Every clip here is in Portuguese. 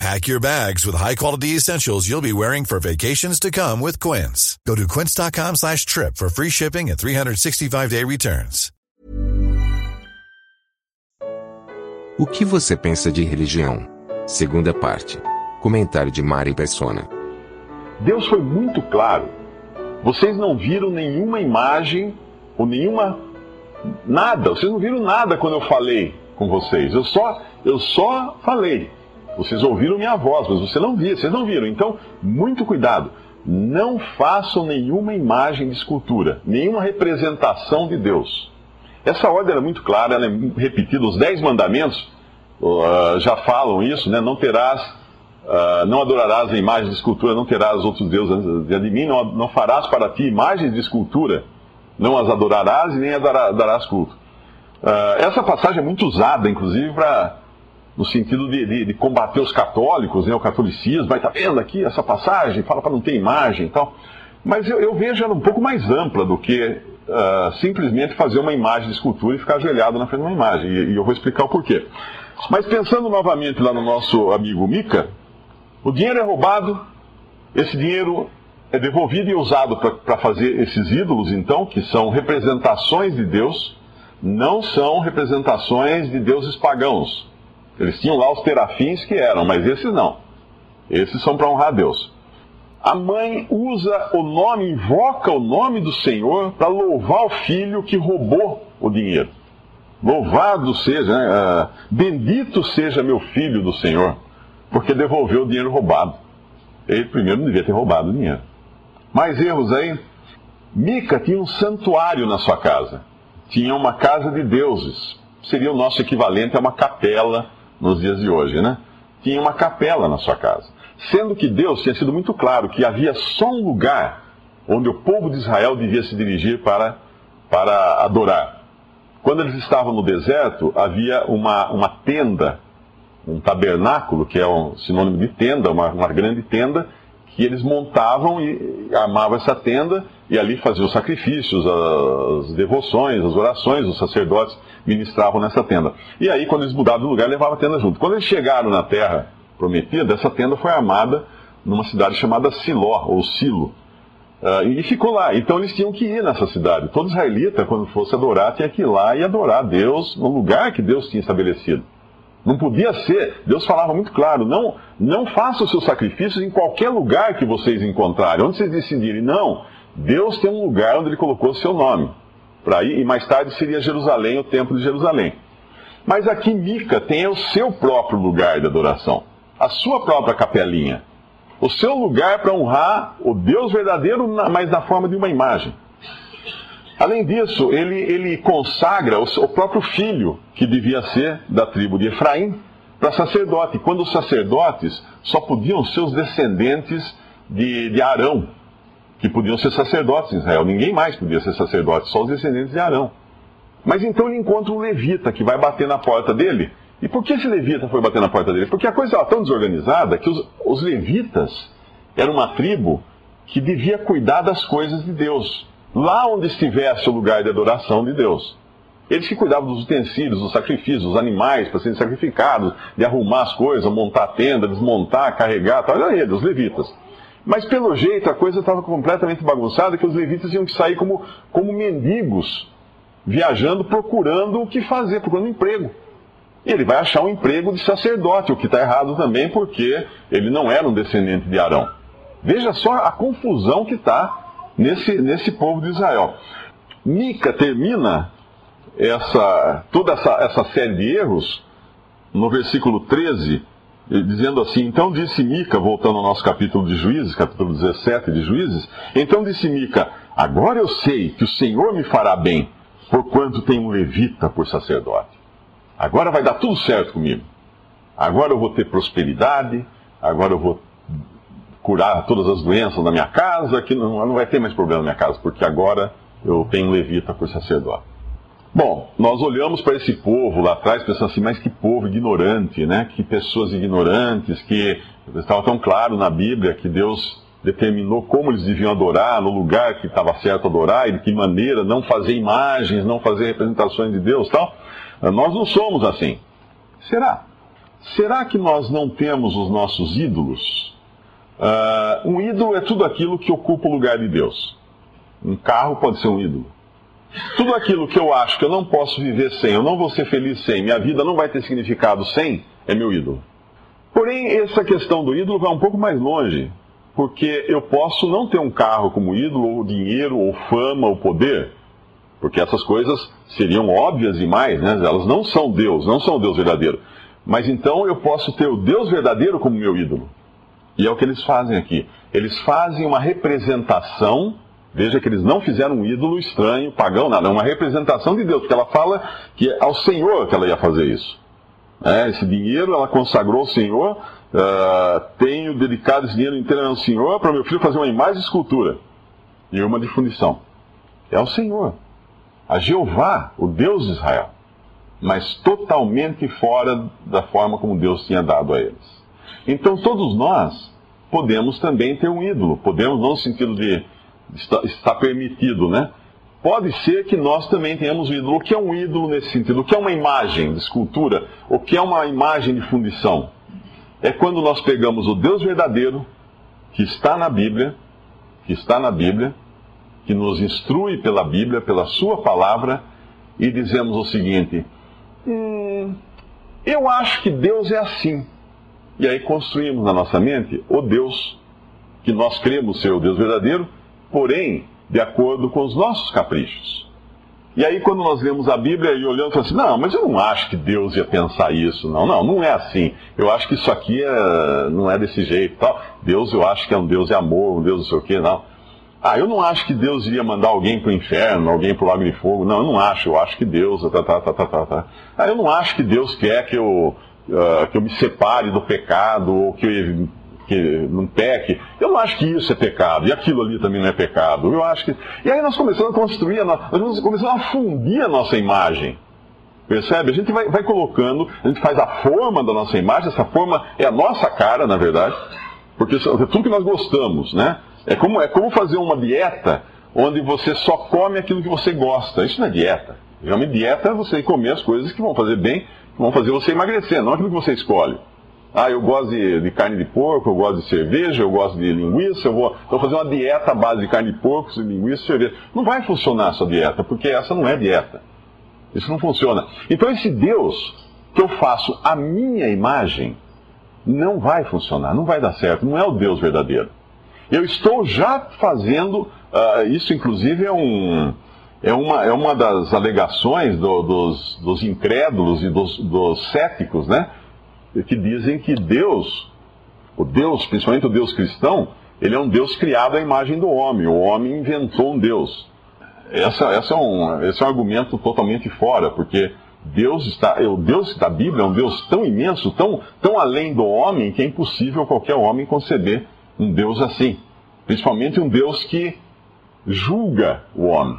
Pack your bags with high-quality essentials you'll be wearing for vacations to come with Quince. Go to quince.com slash trip for free shipping and 365-day returns. O que você pensa de religião? Segunda parte. Comentário de Mari Persona. Deus foi muito claro. Vocês não viram nenhuma imagem ou nenhuma nada. Vocês não viram nada quando eu falei com vocês. Eu só eu só falei. Vocês ouviram minha voz, mas você não viu, vocês não viram. Então, muito cuidado. Não façam nenhuma imagem de escultura, nenhuma representação de Deus. Essa ordem é muito clara, ela é repetida. Os dez mandamentos uh, já falam isso, né? Não terás, uh, não adorarás a imagem de escultura, não terás outros deuses de mim, não, não farás para ti imagens de escultura, não as adorarás e nem as darás culto. Uh, essa passagem é muito usada, inclusive, para no sentido de, de, de, combater os católicos, né, o catolicismo, vai tá vendo aqui essa passagem, fala para não ter imagem e tal. Mas eu, eu, vejo ela um pouco mais ampla do que uh, simplesmente fazer uma imagem de escultura e ficar ajoelhado na frente de uma imagem. E, e, eu vou explicar o porquê. Mas pensando novamente lá no nosso amigo Mica, o dinheiro é roubado, esse dinheiro é devolvido e usado para fazer esses ídolos, então, que são representações de Deus, não são representações de deuses pagãos eles tinham lá os terafins que eram, mas esses não. Esses são para honrar a Deus. A mãe usa o nome, invoca o nome do Senhor para louvar o filho que roubou o dinheiro. Louvado seja, né? uh, bendito seja meu filho do Senhor, porque devolveu o dinheiro roubado. Ele primeiro não devia ter roubado o dinheiro. Mais erros aí. Mica tinha um santuário na sua casa. Tinha uma casa de deuses. Seria o nosso equivalente a uma capela nos dias de hoje, né? Tinha uma capela na sua casa. Sendo que Deus tinha sido muito claro que havia só um lugar onde o povo de Israel devia se dirigir para, para adorar. Quando eles estavam no deserto, havia uma, uma tenda, um tabernáculo, que é um sinônimo de tenda, uma, uma grande tenda, que eles montavam e armavam essa tenda e ali faziam os sacrifícios, as devoções, as orações, os sacerdotes ministravam nessa tenda. E aí, quando eles mudavam de lugar, levavam a tenda junto. Quando eles chegaram na terra prometida, essa tenda foi armada numa cidade chamada Siló, ou Silo. Uh, e ficou lá. Então eles tinham que ir nessa cidade. Todo israelita, quando fosse adorar, tinha que ir lá e adorar Deus no lugar que Deus tinha estabelecido. Não podia ser. Deus falava muito claro: não, não façam os seus sacrifícios em qualquer lugar que vocês encontrarem, onde vocês decidirem. Não. Deus tem um lugar onde Ele colocou o seu nome. Para ir, e mais tarde seria Jerusalém, o templo de Jerusalém. Mas aqui Mica tem o seu próprio lugar de adoração, a sua própria capelinha. O seu lugar para honrar o Deus verdadeiro, mas na forma de uma imagem. Além disso, ele, ele consagra o, o próprio filho, que devia ser da tribo de Efraim, para sacerdote. Quando os sacerdotes só podiam ser os descendentes de, de Arão, que podiam ser sacerdotes em Israel. Ninguém mais podia ser sacerdote, só os descendentes de Arão. Mas então ele encontra um levita que vai bater na porta dele. E por que esse levita foi bater na porta dele? Porque a coisa estava tão desorganizada que os, os levitas eram uma tribo que devia cuidar das coisas de Deus lá onde estivesse o lugar de adoração de Deus. Eles que cuidavam dos utensílios, dos sacrifícios, dos animais para serem sacrificados, de arrumar as coisas, montar a tenda, desmontar, carregar, tal, era ele, os levitas. Mas pelo jeito a coisa estava completamente bagunçada, que os levitas tinham que sair como, como mendigos, viajando, procurando o que fazer, procurando emprego. E ele vai achar um emprego de sacerdote, o que está errado também, porque ele não era um descendente de Arão. Veja só a confusão que está nesse, nesse povo de Israel. Mica termina essa, toda essa, essa série de erros no versículo 13, dizendo assim: Então disse Mica, voltando ao nosso capítulo de Juízes, capítulo 17 de Juízes, então disse Mica: Agora eu sei que o Senhor me fará bem, porquanto tem um levita por sacerdote. Agora vai dar tudo certo comigo. Agora eu vou ter prosperidade, agora eu vou curar todas as doenças da minha casa, que não, não vai ter mais problema na minha casa, porque agora eu tenho levita por sacerdote. Bom, nós olhamos para esse povo lá atrás pensando assim, mas que povo ignorante, né? Que pessoas ignorantes, que estava tão claro na Bíblia que Deus determinou como eles deviam adorar, no lugar que estava certo adorar e de que maneira, não fazer imagens, não fazer representações de Deus tal. Nós não somos assim. Será? Será que nós não temos os nossos ídolos? Uh, um ídolo é tudo aquilo que ocupa o lugar de Deus. Um carro pode ser um ídolo. Tudo aquilo que eu acho que eu não posso viver sem, eu não vou ser feliz sem, minha vida não vai ter significado sem, é meu ídolo. Porém, essa questão do ídolo vai um pouco mais longe, porque eu posso não ter um carro como ídolo, ou dinheiro, ou fama, ou poder, porque essas coisas seriam óbvias demais, né? Elas não são Deus, não são Deus verdadeiro. Mas então eu posso ter o Deus verdadeiro como meu ídolo. E é o que eles fazem aqui. Eles fazem uma representação, veja que eles não fizeram um ídolo estranho, pagão, nada, é uma representação de Deus, porque ela fala que é ao Senhor que ela ia fazer isso. É, esse dinheiro ela consagrou ao Senhor, uh, tenho dedicado esse dinheiro inteiro ao Senhor para meu filho fazer uma imagem de escultura e uma de fundição. É ao Senhor a Jeová, o Deus de Israel, mas totalmente fora da forma como Deus tinha dado a eles. Então todos nós podemos também ter um ídolo, podemos não no sentido de estar permitido, né? Pode ser que nós também tenhamos um ídolo. O que é um ídolo nesse sentido? O que é uma imagem de escultura? O que é uma imagem de fundição? É quando nós pegamos o Deus verdadeiro, que está na Bíblia, que está na Bíblia, que nos instrui pela Bíblia, pela Sua palavra, e dizemos o seguinte: hum, eu acho que Deus é assim. E aí construímos na nossa mente o Deus que nós cremos ser o Deus verdadeiro, porém de acordo com os nossos caprichos. E aí, quando nós lemos a Bíblia e olhamos, falamos assim: não, mas eu não acho que Deus ia pensar isso. Não, não, não é assim. Eu acho que isso aqui é, não é desse jeito. Tal. Deus, eu acho que é um Deus de amor, um Deus não sei o quê, não. Ah, eu não acho que Deus iria mandar alguém para o inferno, alguém para o lago de fogo. Não, eu não acho. Eu acho que Deus. Tá, tá, tá, tá, tá, tá. Ah, eu não acho que Deus quer que eu, uh, que eu me separe do pecado ou que eu que não peque. Eu não acho que isso é pecado, e aquilo ali também não é pecado. Eu acho que. E aí nós começamos a construir, nós começamos a fundir a nossa imagem. Percebe? A gente vai, vai colocando, a gente faz a forma da nossa imagem, essa forma é a nossa cara, na verdade, porque é tudo que nós gostamos, né? É como, é como fazer uma dieta onde você só come aquilo que você gosta. Isso não é dieta. Realmente, dieta é você comer as coisas que vão fazer bem, vão fazer você emagrecer, não aquilo que você escolhe. Ah, eu gosto de, de, carne de porco, eu gosto de cerveja, eu gosto de linguiça, eu vou, vou fazer uma dieta à base de carne de porco, linguiça e cerveja. Não vai funcionar a sua dieta, porque essa não é dieta. Isso não funciona. Então esse Deus que eu faço a minha imagem não vai funcionar, não vai dar certo, não é o Deus verdadeiro. Eu estou já fazendo, uh, isso inclusive é, um, é, uma, é uma das alegações do, dos, dos incrédulos e dos, dos céticos, né? Que dizem que Deus, o Deus, principalmente o Deus cristão, ele é um Deus criado à imagem do homem. O homem inventou um Deus. Essa, essa é um, esse é um argumento totalmente fora, porque Deus está, o Deus da Bíblia é um Deus tão imenso, tão, tão além do homem, que é impossível qualquer homem conceber um Deus assim. Principalmente um Deus que julga o homem.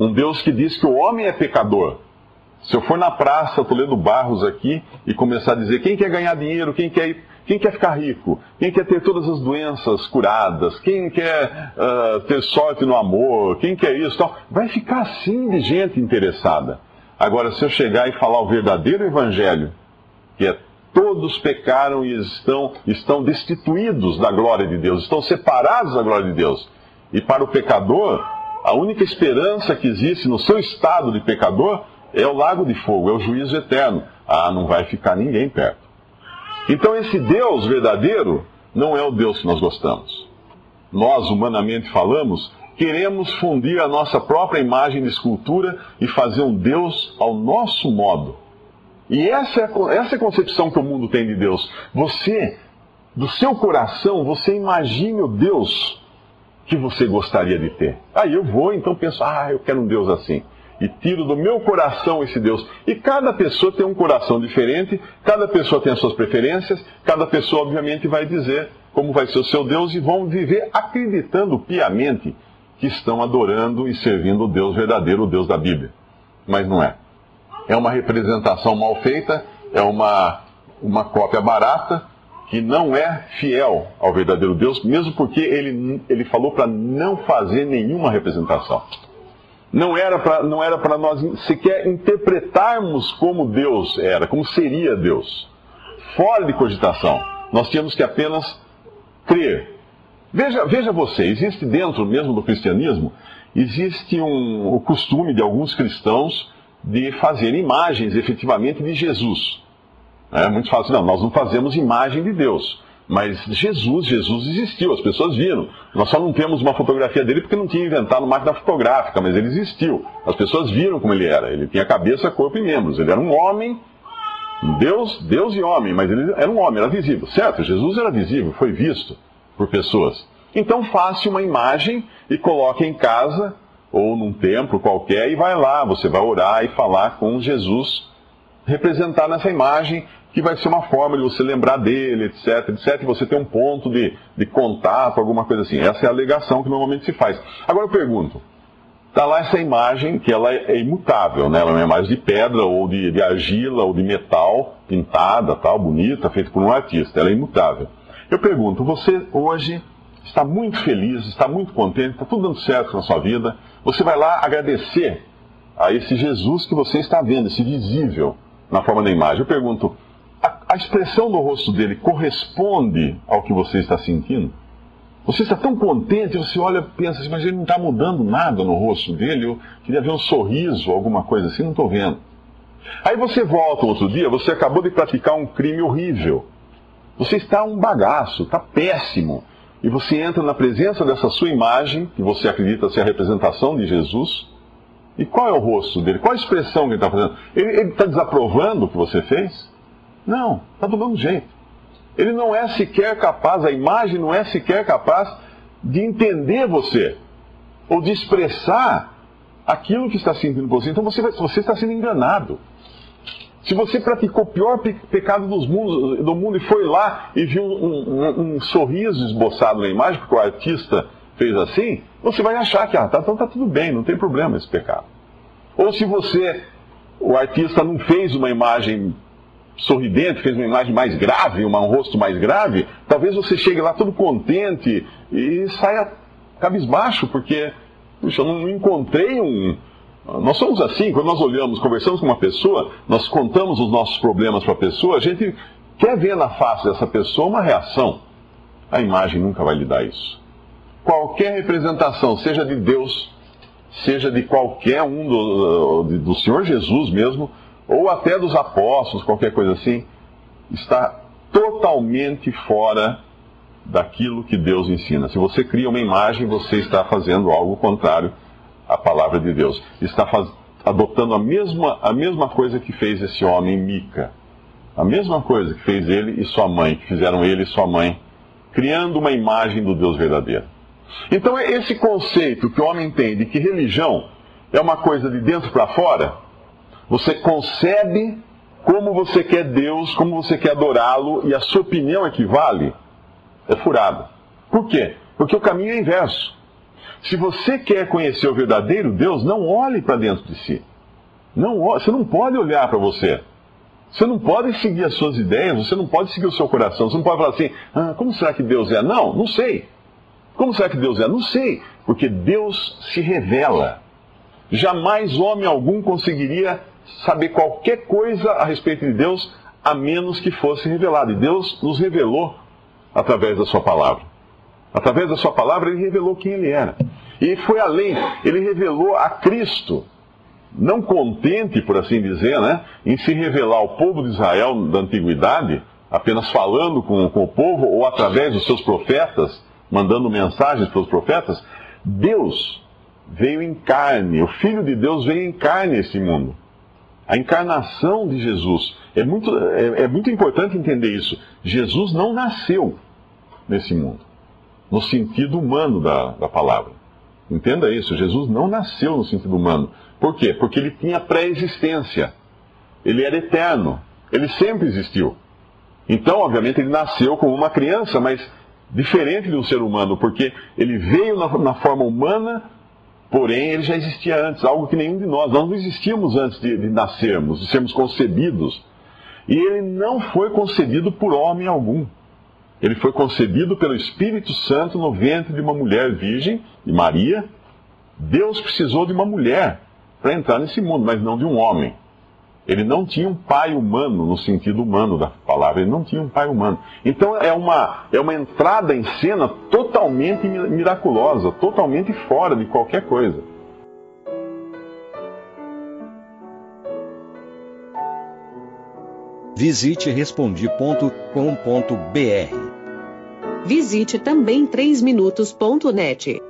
Um Deus que diz que o homem é pecador. Se eu for na praça, Toledo Barros aqui, e começar a dizer quem quer ganhar dinheiro, quem quer, quem quer ficar rico, quem quer ter todas as doenças curadas, quem quer uh, ter sorte no amor, quem quer isso, tal, vai ficar assim de gente interessada. Agora, se eu chegar e falar o verdadeiro evangelho, que é todos pecaram e estão, estão destituídos da glória de Deus, estão separados da glória de Deus. E para o pecador, a única esperança que existe no seu estado de pecador é o lago de fogo, é o juízo eterno. Ah, não vai ficar ninguém perto. Então, esse Deus verdadeiro não é o Deus que nós gostamos. Nós, humanamente falamos, queremos fundir a nossa própria imagem de escultura e fazer um Deus ao nosso modo. E essa é, essa é a concepção que o mundo tem de Deus. Você, do seu coração, você imagine o Deus que você gostaria de ter. Aí eu vou, então penso, ah, eu quero um Deus assim. E tiro do meu coração esse Deus. E cada pessoa tem um coração diferente, cada pessoa tem as suas preferências, cada pessoa, obviamente, vai dizer como vai ser o seu Deus e vão viver acreditando piamente que estão adorando e servindo o Deus verdadeiro, o Deus da Bíblia. mas não é. É uma representação mal feita, é uma, uma cópia barata, que não é fiel ao verdadeiro Deus, mesmo porque ele, ele falou para não fazer nenhuma representação. Não era para nós sequer interpretarmos como Deus era, como seria Deus. Fora de cogitação. Nós tínhamos que apenas crer. Veja, veja você, existe dentro mesmo do cristianismo, existe um, o costume de alguns cristãos de fazer imagens efetivamente de Jesus. É muito fácil, não, nós não fazemos imagem de Deus. Mas Jesus, Jesus existiu, as pessoas viram. Nós só não temos uma fotografia dele porque não tinha inventado máquina fotográfica, mas ele existiu. As pessoas viram como ele era. Ele tinha cabeça, corpo e membros. Ele era um homem, Deus, Deus e homem, mas ele era um homem, era visível. Certo? Jesus era visível, foi visto por pessoas. Então faça uma imagem e coloque em casa ou num templo qualquer e vai lá, você vai orar e falar com Jesus representar nessa imagem que vai ser uma forma de você lembrar dele, etc, etc, e você ter um ponto de, de contato, alguma coisa assim. Essa é a alegação que normalmente se faz. Agora eu pergunto, está lá essa imagem que ela é imutável, né? Ela é uma imagem de pedra ou de, de argila ou de metal, pintada, tal, bonita, feita por um artista. Ela é imutável. Eu pergunto, você hoje está muito feliz, está muito contente, está tudo dando certo na sua vida. Você vai lá agradecer a esse Jesus que você está vendo, esse visível na forma da imagem. Eu pergunto, a, a expressão do rosto dele corresponde ao que você está sentindo? Você está tão contente, você olha e pensa assim, mas ele não está mudando nada no rosto dele, eu queria ver um sorriso, alguma coisa assim, não estou vendo. Aí você volta outro dia, você acabou de praticar um crime horrível. Você está um bagaço, está péssimo. E você entra na presença dessa sua imagem, que você acredita ser a representação de Jesus, e qual é o rosto dele? Qual a expressão que ele está fazendo? Ele está desaprovando o que você fez? Não, está do mesmo jeito. Ele não é sequer capaz, a imagem não é sequer capaz de entender você, ou de expressar aquilo que está sentindo você. Então você, você está sendo enganado. Se você praticou o pior pe pecado mundo, do mundo e foi lá e viu um, um, um sorriso esboçado na imagem, porque o artista fez assim, você vai achar que, ah, tá, então tá tudo bem, não tem problema esse pecado. Ou se você, o artista não fez uma imagem sorridente, fez uma imagem mais grave, um rosto mais grave, talvez você chegue lá todo contente e saia cabisbaixo, porque, puxa, eu não encontrei um. Nós somos assim, quando nós olhamos, conversamos com uma pessoa, nós contamos os nossos problemas para a pessoa, a gente quer ver na face dessa pessoa uma reação. A imagem nunca vai lhe dar isso qualquer representação, seja de Deus, seja de qualquer um do, do Senhor Jesus mesmo, ou até dos apóstolos, qualquer coisa assim, está totalmente fora daquilo que Deus ensina. Se você cria uma imagem, você está fazendo algo contrário à palavra de Deus. Está faz... adotando a mesma, a mesma coisa que fez esse homem Mica. A mesma coisa que fez ele e sua mãe, que fizeram ele e sua mãe, criando uma imagem do Deus verdadeiro. Então, é esse conceito que o homem tem de que religião é uma coisa de dentro para fora, você concebe como você quer Deus, como você quer adorá-lo, e a sua opinião equivale, é furada. Por quê? Porque o caminho é inverso. Se você quer conhecer o verdadeiro Deus, não olhe para dentro de si. Não, você não pode olhar para você. Você não pode seguir as suas ideias, você não pode seguir o seu coração. Você não pode falar assim, ah, como será que Deus é? Não, não sei. Como será que Deus é? Não sei, porque Deus se revela. Jamais homem algum conseguiria saber qualquer coisa a respeito de Deus, a menos que fosse revelado. E Deus nos revelou através da Sua palavra. Através da Sua palavra, Ele revelou quem Ele era. E foi além, Ele revelou a Cristo. Não contente, por assim dizer, né, em se revelar ao povo de Israel da antiguidade, apenas falando com, com o povo ou através dos seus profetas mandando mensagens para os profetas, Deus veio em carne, o Filho de Deus veio em carne esse mundo. A encarnação de Jesus. É muito, é, é muito importante entender isso. Jesus não nasceu nesse mundo, no sentido humano da, da palavra. Entenda isso, Jesus não nasceu no sentido humano. Por quê? Porque ele tinha pré-existência. Ele era eterno. Ele sempre existiu. Então, obviamente, ele nasceu como uma criança, mas diferente de um ser humano, porque ele veio na, na forma humana Porém, ele já existia antes, algo que nenhum de nós, nós não existíamos antes de, de nascermos, de sermos concebidos. E ele não foi concebido por homem algum. Ele foi concebido pelo Espírito Santo no ventre de uma mulher virgem, de Maria. Deus precisou de uma mulher para entrar nesse mundo, mas não de um homem. Ele não tinha um pai humano, no sentido humano da palavra, ele não tinha um pai humano. Então é uma, é uma entrada em cena totalmente miraculosa, totalmente fora de qualquer coisa. Visite respondi.com.br. Visite também 3minutos.net.